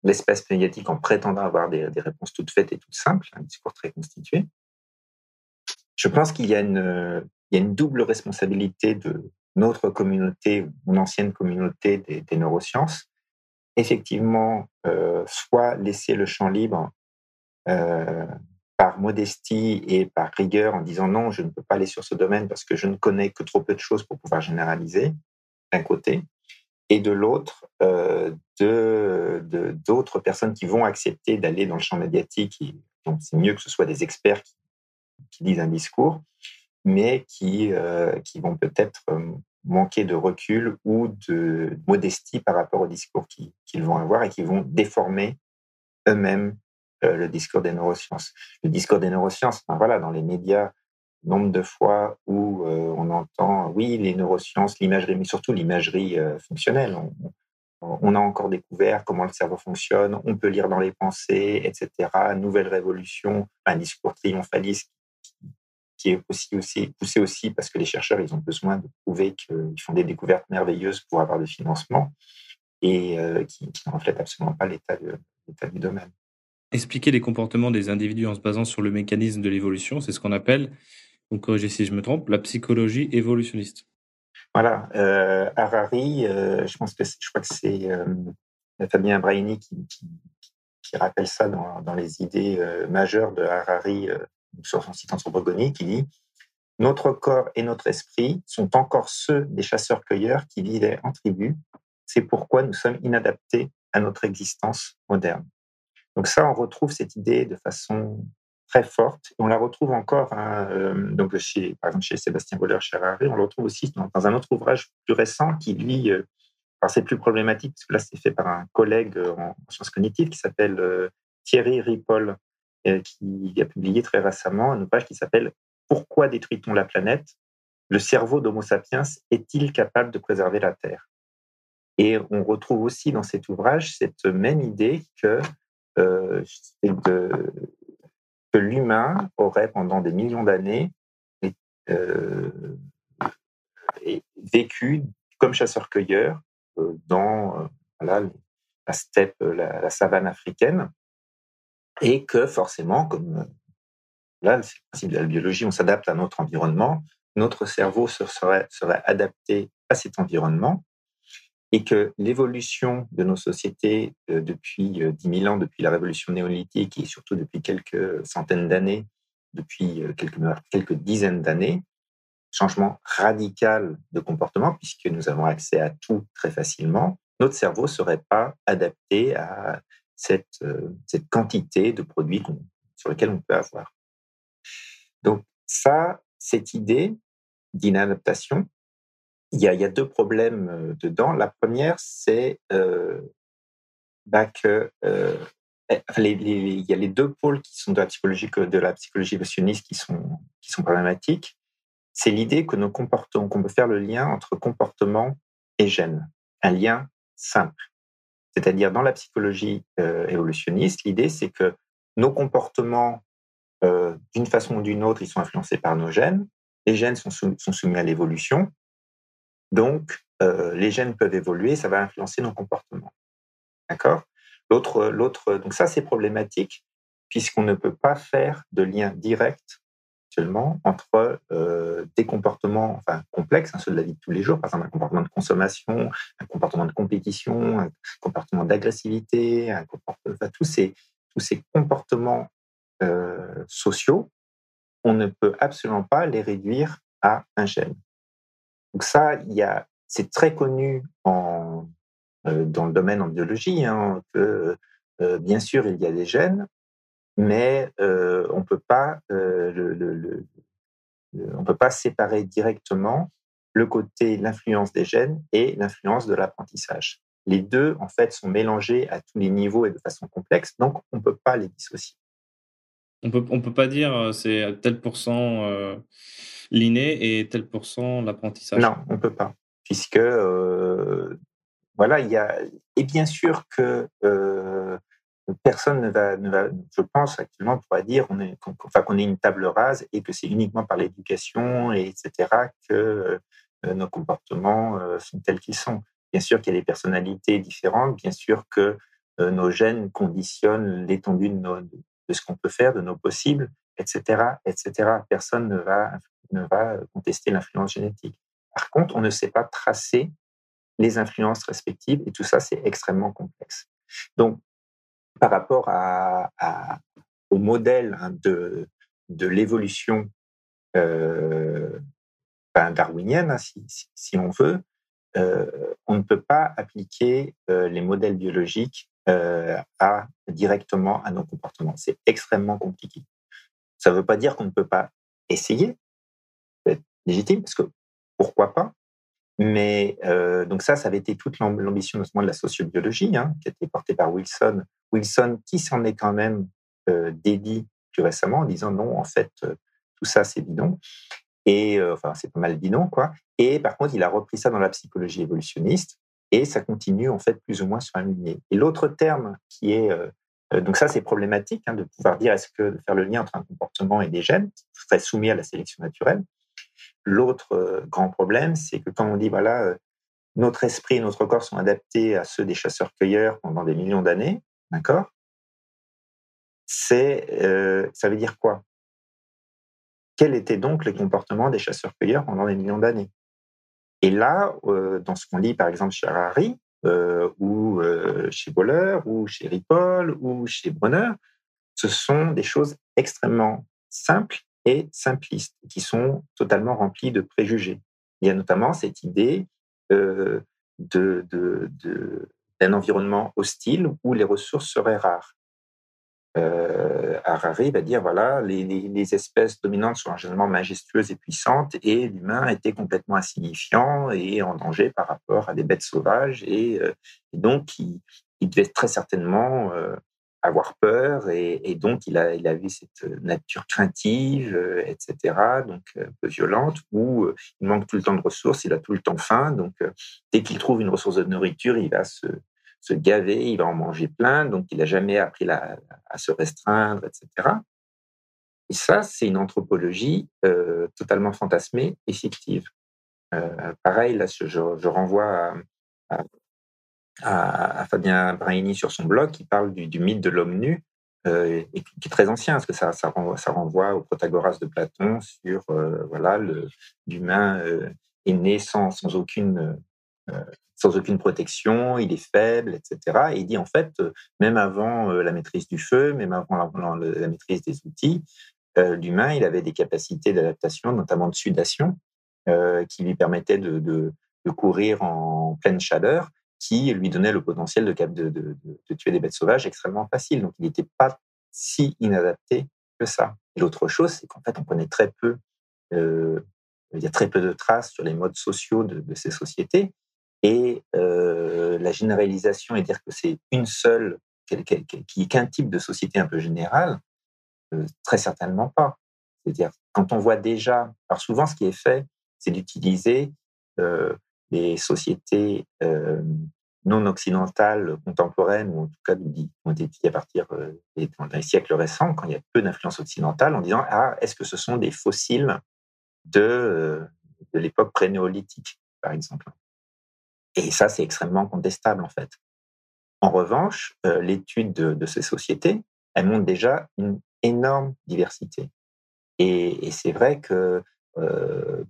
l'espace médiatique en prétendant avoir des, des, réponses toutes faites et toutes simples, un discours très constitué. Je pense qu'il y a une, il y a une double responsabilité de notre communauté, mon ancienne communauté des neurosciences, effectivement euh, soit laisser le champ libre euh, par modestie et par rigueur en disant non, je ne peux pas aller sur ce domaine parce que je ne connais que trop peu de choses pour pouvoir généraliser, d'un côté, et de l'autre, euh, de d'autres personnes qui vont accepter d'aller dans le champ médiatique. donc, c'est mieux que ce soit des experts qui, qui disent un discours, mais qui, qui vont peut-être manquer de recul ou de modestie par rapport au discours qu'ils vont avoir et qui vont déformer eux-mêmes euh, le discours des neurosciences. Le discours des neurosciences, voilà, dans les médias, nombre de fois où euh, on entend, oui, les neurosciences, l'imagerie, mais surtout l'imagerie euh, fonctionnelle. On, a encore découvert comment le cerveau fonctionne, on peut lire dans les pensées, etc. Nouvelle révolution, un discours triomphaliste qui est aussi, aussi poussé aussi parce que les chercheurs, ils ont besoin de prouver qu'ils font des découvertes merveilleuses pour avoir des financements et euh, qui, ne reflètent absolument pas l'état du domaine. Expliquer les comportements des individus en se basant sur le mécanisme de l'évolution, c'est ce qu'on appelle, donc corrigez si je me trompe, la psychologie évolutionniste. Voilà, euh, Harari, euh, je pense que je crois que c'est Fabien Braini qui, qui, rappelle ça dans, dans les idées majeures de Harari sur son site anthropogonique, qui dit Notre corps et notre esprit sont encore ceux des chasseurs-cueilleurs qui vivaient en tribu. C'est pourquoi nous sommes inadaptés à notre existence moderne. Donc ça, on retrouve cette idée de façon très forte. On la retrouve encore, hein, euh, donc chez, par exemple chez Sébastien Boller, chez Harari, on le retrouve aussi dans, un autre ouvrage plus récent qui, lui, euh, c'est plus problématique parce que là c'est fait par un collègue en sciences cognitives qui s'appelle euh, Thierry Ripoll, euh, qui a publié très récemment un ouvrage qui s'appelle Pourquoi détruit-on la planète? Le cerveau d'Homo sapiens est-il capable de préserver la Terre? Et on retrouve aussi dans cet ouvrage cette même idée que, euh, l'humain aurait pendant des millions d'années euh, vécu comme chasseur-cueilleur euh, dans euh, la steppe, la, savane africaine, et que forcément, comme là, c'est le principe de la biologie, on s'adapte à notre environnement, notre cerveau serait, adapté à cet environnement, et que l'évolution de nos sociétés depuis 10 000 ans, depuis la révolution néolithique et surtout depuis quelques centaines d'années, depuis quelques, quelques dizaines d'années, changement radical de comportement, puisque nous avons accès à tout très facilement, notre cerveau ne serait pas adapté à cette, euh, cette quantité de produits sur lesquels on peut avoir. Donc ça, cette idée d'inadaptation, il y, a, deux problèmes euh, dedans. La première, c'est euh, bah que euh, eh, il y a les deux pôles qui sont de la psychologie de la psychologie évolutionniste qui sont qui sont problématiques c'est l'idée que nos comportements, qu'on peut faire le lien entre comportement et gène, un lien simple. C'est-à-dire dans la psychologie euh, évolutionniste, l'idée c'est que nos comportements, euh, d'une façon ou d'une autre, ils sont influencés par nos gènes. Les gènes sont, soumis à l'évolution, donc euh, les gènes peuvent évoluer, ça va influencer nos comportements. D'accord? L'autre, l'autre, donc ça c'est problématique puisqu'on ne peut pas faire de lien direct actuellement entre euh, des comportements enfin, complexes, hein, ceux de la vie de tous les jours, par exemple un comportement de consommation, un comportement de compétition, un comportement d'agressivité, un tous, ces, tous ces comportements euh, sociaux, on ne peut absolument pas les réduire à un gène. Donc ça, il y a, c'est très connu en, euh, dans le domaine en biologie hein, que bien sûr il y a des gènes, mais euh, on peut pas euh, le, on peut pas séparer directement le côté l'influence des gènes et l'influence de l'apprentissage. Les deux en fait sont mélangés à tous les niveaux et de façon complexe, donc on peut pas les dissocier. On peut on peut pas dire euh, c'est tel pourcent euh, l'inné et tel pourcent l'apprentissage. Non, on peut pas, puisque voilà il y a et bien sûr que personne ne va, ne va, je pense actuellement, pourrait dire qu'on est, enfin, qu'on est une table rase et que c'est uniquement par l'éducation, et etc., que euh, nos comportements euh, sont tels qu'ils sont. Bien sûr qu'il y a des personnalités différentes, bien sûr que euh, nos gènes conditionnent l'étendue de, de, ce qu'on peut faire, de nos possibles, etc., etc. Personne ne va, ne va contester l'influence génétique. Par contre, on ne sait pas tracer les influences respectives et tout ça, c'est extrêmement complexe. Donc, par rapport au modèle hein, de, de l'évolution euh, ben, darwinienne, hein, si, si, on veut, euh, on ne peut pas appliquer euh, les modèles biologiques directement à nos comportements. C'est extrêmement compliqué. Ça ne veut pas dire qu'on ne peut pas essayer, c'est légitime, parce que pourquoi pas mais donc ça, ça avait été toute l'ambition de la sociobiologie, hein, qui a été portée par Wilson. Wilson, qui s'en est quand même euh, plus récemment en disant non, en fait, euh, tout ça, c'est bidon. Et euh, enfin, c'est pas mal bidon, quoi. Et par contre, il a repris ça dans la psychologie évolutionniste et ça continue en fait plus ou moins sur un lignée. Et l'autre terme qui est euh, donc ça, c'est problématique hein, de pouvoir dire est-ce que de faire le lien entre un comportement et des gènes serait soumis à la sélection naturelle. L'autre grand problème, c'est que quand on dit, voilà, notre esprit et notre corps sont adaptés à ceux des chasseurs-cueilleurs pendant des millions d'années, d'accord? C'est, euh, ça veut dire quoi? Quel était donc le comportement des chasseurs-cueilleurs pendant des millions d'années? Et là, dans ce qu'on lit par exemple chez Harari, ou chez Boller, ou chez Ripoll, ou chez Bronner, ce sont des choses extrêmement simples et simplistes, qui sont totalement remplis de préjugés. Il y a notamment cette idée euh, de, d'un environnement hostile où les ressources seraient rares. euh, Harari va dire voilà, les, espèces dominantes sont généralement majestueuses et puissantes, et l'humain était complètement insignifiant et en danger par rapport à des bêtes sauvages, et, euh, donc il, il, devait très certainement euh, avoir peur, et, donc il a, il cette nature craintive, euh, etc., donc un peu violente, où il manque tout le temps de ressources, il a tout le temps faim, donc dès qu'il trouve une ressource de nourriture, il va se se gaver, il va en manger plein, donc il n'a jamais appris à se restreindre, etc. Et ça, c'est une anthropologie euh, totalement fantasmée et fictive. Euh, pareil, là, je, renvoie à, Fabien Braini sur son blog qui parle du, mythe de l'homme nu, euh, qui est très ancien, parce que ça, ça, renvoie, au Protagoras de Platon sur voilà l'humain est né sans, sans aucune sans aucune protection, il est faible, etc. Et il dit en fait, euh, même avant euh, la maîtrise du feu, même avant la, maîtrise des outils, euh, l'humain, il avait des capacités d'adaptation, notamment de sudation, qui lui permettaient de, courir en pleine chaleur, qui lui donnait le potentiel de, tuer des bêtes sauvages extrêmement facile. Donc il n'était pas si inadapté que ça. Et l'autre chose, c'est qu'en fait, on connaît très peu, il y a très peu de traces sur les modes sociaux de, ces sociétés. Et euh, la généralisation et dire que c'est une seule, qu'un type de société un peu générale, euh, très certainement pas. C'est-à-dire, quand on voit déjà, alors souvent ce qui est fait, c'est d'utiliser euh, les sociétés euh, non occidentales contemporaines, ou en tout cas qui ont été étudiées à partir des, des siècles récents, quand il y a peu d'influence occidentale, en disant ah est-ce que ce sont des fossiles de de l'époque prénéolithique, par exemple? Et ça, c'est extrêmement contestable, en fait. En revanche, euh, l'étude de, ces sociétés, elle montre déjà une énorme diversité. Et, c'est vrai que euh,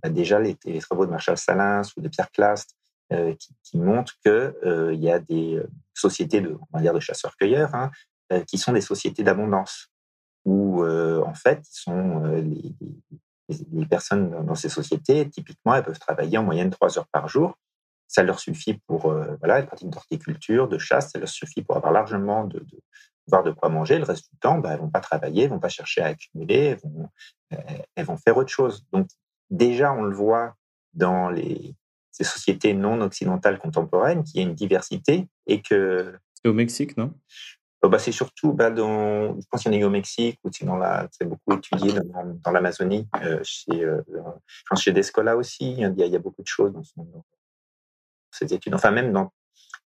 bah, déjà, les, travaux de Marshall Salins ou de Pierre Clast euh, qui, montrent qu'il y a des sociétés de, on de chasseurs-cueilleurs hein, qui sont des sociétés d'abondance, où en fait, sont les, personnes dans ces sociétés, typiquement, elles peuvent travailler en moyenne trois heures par jour. Ça leur suffit pour euh, voilà, pratique d'horticulture, de chasse, ça leur suffit pour avoir largement de de quoi manger. Le reste du temps, bah, elles vont pas travailler, elles vont pas chercher à accumuler, elles vont, elles vont faire autre chose. Donc déjà, on le voit dans les, ces sociétés non occidentales contemporaines qu'il y a une diversité et que... C'est au Mexique, non? Oh, bah, c'est surtout bah, dans, je pense qu'il y en a au Mexique ou sinon là, c'est beaucoup étudié dans, dans l'Amazonie, euh, chez, euh, je pense chez Descola aussi, il y, a, il y a beaucoup de choses dans son, ces études. Enfin, même dans,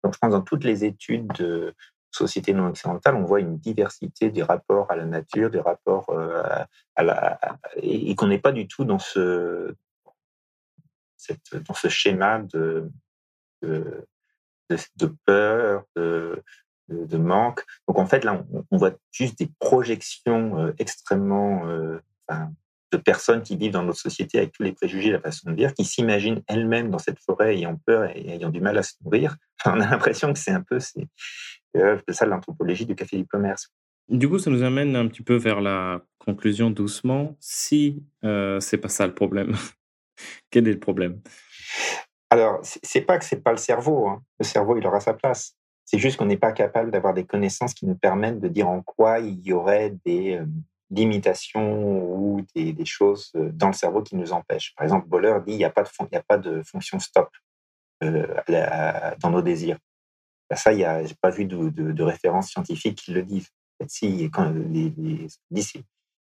donc je pense dans toutes les études de société non occidentale, on voit une diversité des rapports à la nature, des rapports euh, à, la, et, qu'on n'est pas du tout dans ce, dans ce schéma de, de, peur, de, de, manque. Donc en fait, là, on, voit juste des projections euh, extrêmement euh, de personnes qui vivent dans notre société avec tous les préjugés, la façon de vivre, qui s'imaginent elles-mêmes dans cette forêt ayant peur et ayant du mal à se nourrir. [laughs] On a l'impression que c'est un peu c'est euh, ça l'anthropologie du café du commerce. Du coup, ça nous amène un petit peu vers la conclusion doucement. Si euh, c'est pas ça le problème, [laughs] quel est le problème? Alors, c'est pas que c'est pas le cerveau. Hein. Le cerveau, il aura sa place. C'est juste qu'on n'est pas capable d'avoir des connaissances qui nous permettent de dire en quoi il y aurait des, euh, limitations ou des, choses euh, dans le cerveau qui nous empêchent. Par exemple, Boller dit il n'y a, pas de il a pas de fonction stop euh, dans nos désirs. Ben, ça, je n'ai pas vu de, de, références scientifiques qui le disent. Si, quand les,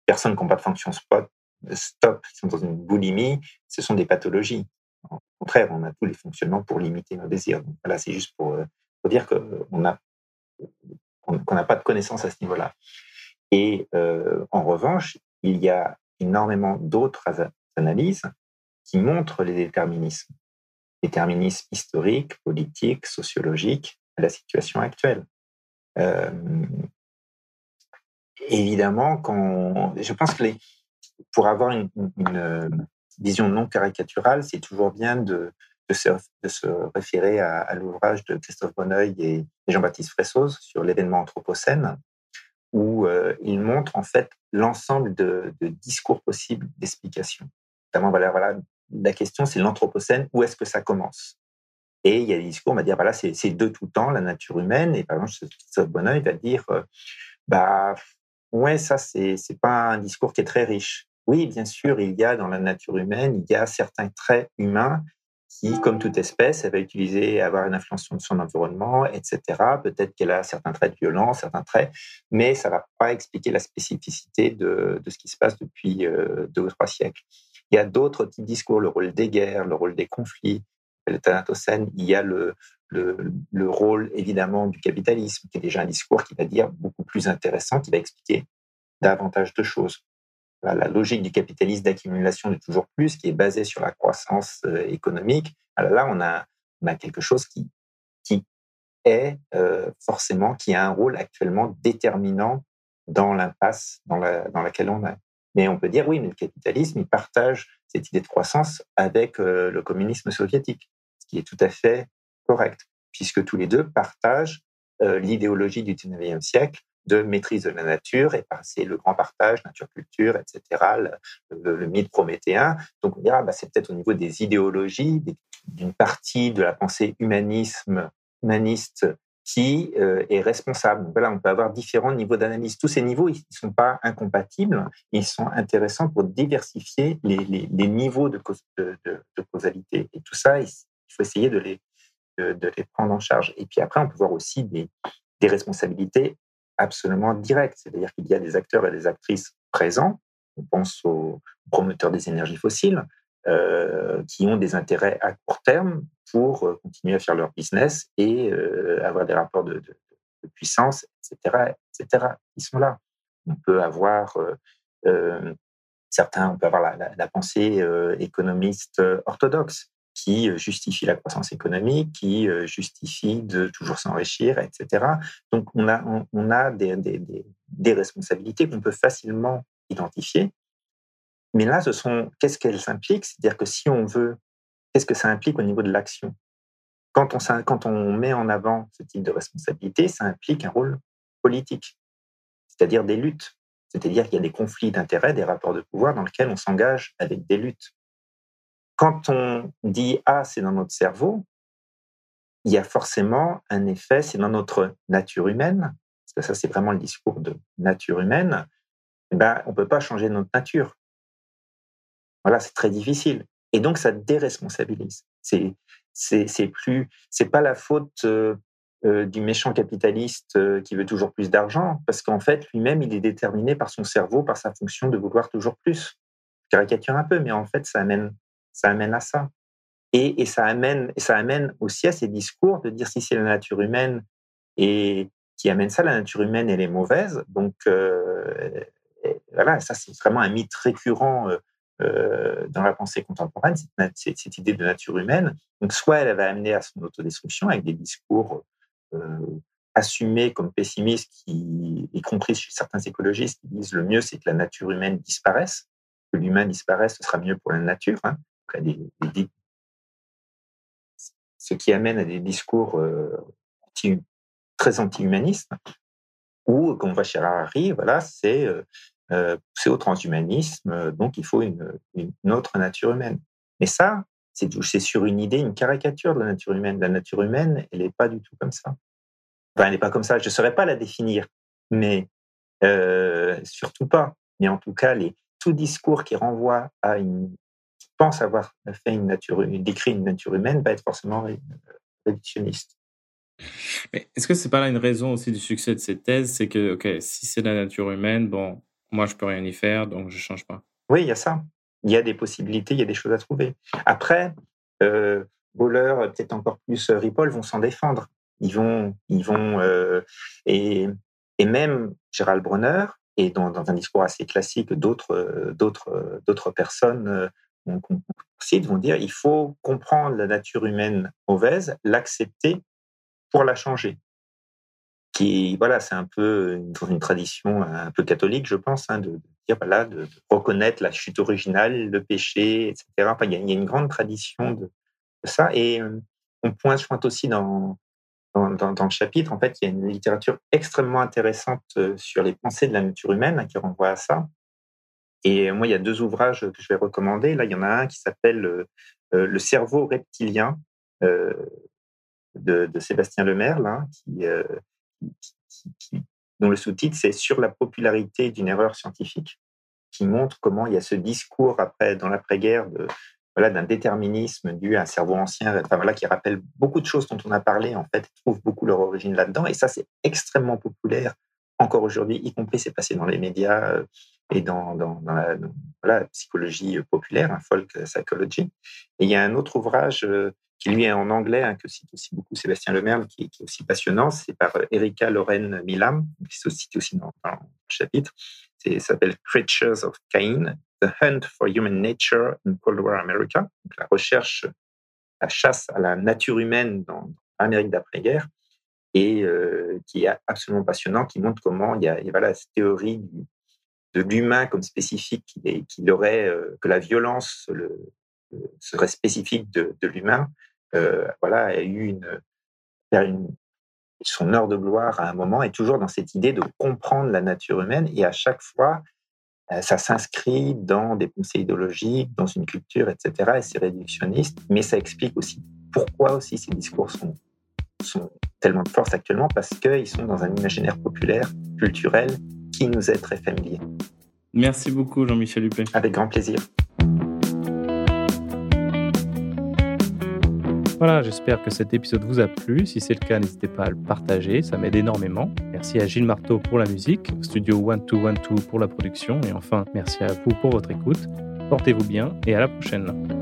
personnes qui n'ont pas de fonction spot, stop, qui sont dans une boulimie, ce sont des pathologies. Au contraire, on a tous les fonctionnements pour limiter nos désirs. Donc, c'est juste pour, euh, dire qu'on n'a qu'on n'a pas de connaissances à ce niveau-là. Et euh, en revanche, il y a énormément d'autres analyses qui montrent les déterminismes, déterminismes historiques, politiques, sociologiques la situation actuelle. Euh, évidemment, quand, je pense que pour avoir une, vision non caricaturale, c'est toujours bien de, se, référer à, à l'ouvrage de Christophe Bonneuil et, Jean-Baptiste Fressoz sur l'événement anthropocène, où euh, il montre en fait l'ensemble de, discours possibles d'explication. Notamment, voilà, voilà, la question c'est l'anthropocène, où est-ce que ça commence? Et il y a des discours, on va dire, voilà, c'est de tout temps la nature humaine. Et par exemple, ce Bonneuil va dire, euh, bah, ouais, ça, c'est pas un discours qui est très riche. Oui, bien sûr, il y a dans la nature humaine, il y a certains traits humains qui, comme toute espèce, elle va utiliser, avoir une influence sur son environnement, etc. Peut-être qu'elle a certains traits de violence, certains traits, mais ça va pas expliquer la spécificité de, de ce qui se passe depuis euh, deux ou trois siècles. Il y a d'autres types de discours, le rôle des guerres, le rôle des conflits, le Thanatocène, il y a le, le, le, rôle évidemment du capitalisme, qui est déjà un discours qui va dire beaucoup plus intéressant, qui va expliquer davantage de choses la logique du capitalisme d'accumulation de toujours plus, qui est basée sur la croissance euh, économique, alors là, on a, on a quelque chose qui, qui est euh, forcément, qui a un rôle actuellement déterminant dans l'impasse dans, la, dans laquelle on est. Mais on peut dire, oui, mais le capitalisme, partage cette idée de croissance avec euh, le communisme soviétique, ce qui est tout à fait correct, puisque tous les deux partagent l'idéologie du 19e siècle de maîtrise de la nature, et c'est le grand partage, nature-culture, etc., le, mythe prométhéen. Donc on dira, bah, c'est peut-être au niveau des idéologies, d'une partie de la pensée humanisme, humaniste qui euh, est responsable. Voilà, on peut avoir différents niveaux d'analyse. Tous ces niveaux, ils ne sont pas incompatibles, ils sont intéressants pour diversifier les, niveaux de, causalité. Et tout ça, il faut essayer de les, prendre en charge. Et puis après, on peut voir aussi des, responsabilités absolument direct. C'est-à-dire qu'il y a des acteurs et des actrices présents, on pense aux promoteurs des énergies fossiles, euh, qui ont des intérêts à court terme pour euh, continuer à faire leur business et euh, avoir des rapports de, puissance, etc., etc. Ils sont là. On peut avoir certains, on peut avoir la, pensée économiste orthodoxe qui euh, justifie la croissance économique, qui euh, justifie de toujours s'enrichir, etc. Donc on a, on, a des, des, des, responsabilités qu'on peut facilement identifier. Mais là, ce sont qu'est-ce qu'elles impliquent? C'est-à-dire que si on veut, qu'est-ce que ça implique au niveau de l'action? Quand on, met en avant ce type de responsabilité, ça implique un rôle politique, c'est-à-dire des luttes. C'est-à-dire qu'il y a des conflits d'intérêts, des rapports de pouvoir dans lesquels on s'engage avec des luttes quand on dit ah c'est dans notre cerveau, il y a forcément un effet, c'est dans notre nature humaine, parce que ça c'est vraiment le discours de nature humaine. Eh ben on peut pas changer notre nature. Voilà, c'est très difficile. Et donc ça déresponsabilise. C'est c'est plus c'est pas la faute euh, euh, du méchant capitaliste euh, qui veut toujours plus d'argent, parce qu'en fait lui-même il est déterminé par son cerveau, par sa fonction de vouloir toujours plus. Je caricature un peu, mais en fait ça amène ça amène à ça. Et, ça, amène, ça amène aussi à ces discours de dire si c'est la nature humaine et qui amène ça, la nature humaine, elle est mauvaise. Donc, voilà, ça, c'est vraiment un mythe récurrent euh, euh, dans la pensée contemporaine, cette, idée de nature humaine. Donc, soit elle va amener à son autodestruction avec des discours assumés comme pessimistes, qui, y compris chez certains écologistes, qui disent le mieux, c'est que la nature humaine disparaisse, que l'humain disparaisse, ce sera mieux pour la nature. Hein ce qui amène à des discours euh, très anti-humanistes, ou, comme on voit chez Harari, voilà, c'est euh, euh au transhumanisme, donc il faut une, autre nature humaine. Mais ça, c'est sur une idée, une caricature de la nature humaine. La nature humaine, elle n'est pas du tout comme ça. Enfin, elle n'est pas comme ça. Je ne saurais pas la définir, mais euh, surtout pas. Mais en tout cas, les, tout discours qui renvoie à une pense avoir fait une nature, décrit une nature humaine, va être forcément réductionniste. Mais est-ce que c'est pas là une raison aussi du succès de cette thèse, c'est que ok, si c'est la nature humaine, bon, moi je peux rien y faire, donc je change pas. Oui, il y a ça. Il y a des possibilités, il y a des choses à trouver. Après, euh, peut-être encore plus euh, Ripoll, vont s'en défendre. Ils vont, ils vont, euh, et, et même Gérald Bronner, et dans, un discours assez classique, d'autres, d'autres, d'autres personnes ils vont dire il faut comprendre la nature humaine mauvaise, l'accepter pour la changer. Qui, voilà, c'est un peu dans une tradition un peu catholique, je pense, hein, de, dire, voilà, de, reconnaître la chute originale, le péché, etc. Enfin, il, y a, une grande tradition de, ça. Et euh, on pointe, pointe aussi dans, dans, le chapitre, en fait, il y a une littérature extrêmement intéressante euh, sur les pensées de la nature humaine hein, qui renvoie à ça. Et moi, il y a deux ouvrages que je vais recommander. Là, il y en a un qui s'appelle euh, euh, Le cerveau reptilien euh, de, Sébastien Lemerle, hein, qui, dont le sous-titre c'est Sur la popularité d'une erreur scientifique, qui montre comment il y a ce discours après, dans l'après-guerre de, voilà, d'un déterminisme dû à un cerveau ancien, voilà, qui rappelle beaucoup de choses dont on a parlé, en fait, trouve beaucoup leur origine là-dedans. Et ça, c'est extrêmement populaire encore aujourd'hui, y compris c'est passé dans les médias euh, et dans, dans, la, psychologie populaire, un folk psychology. Et il y a un autre ouvrage euh, qui lui est en anglais, hein, que cite aussi beaucoup Sébastien Lemerle, qui, qui est aussi passionnant, c'est par euh, Erika Loren Milam, qui se cite aussi dans, le chapitre. Ça s'appelle Creatures of Cain, The Hunt for Human Nature in Cold War America, donc la recherche, la chasse à la nature humaine dans l'Amérique d'après-guerre, et euh, qui est absolument passionnant, qui montre comment il y a, voilà, cette théorie de l'humain comme spécifique, qui, qui aurait, euh, que la violence le, serait spécifique de, l'humain, voilà, a eu une, une, son heure de gloire à un moment, et toujours dans cette idée de comprendre la nature humaine, et à chaque fois, ça s'inscrit dans des pensées idéologiques, dans une culture, etc., et c'est réductionniste, mais ça explique aussi pourquoi aussi ces discours sont, sont tellement de force actuellement, parce qu'ils sont dans un imaginaire populaire, culturel, qui nous est très familier. Merci beaucoup, Jean-Michel Huppé. Avec grand plaisir. Voilà, j'espère que cet épisode vous a plu. Si c'est le cas, n'hésitez pas à le partager, ça m'aide énormément. Merci à Gilles Marteau pour la musique, Studio 1212 pour la production, et enfin, merci à vous pour votre écoute. Portez-vous bien et à la prochaine.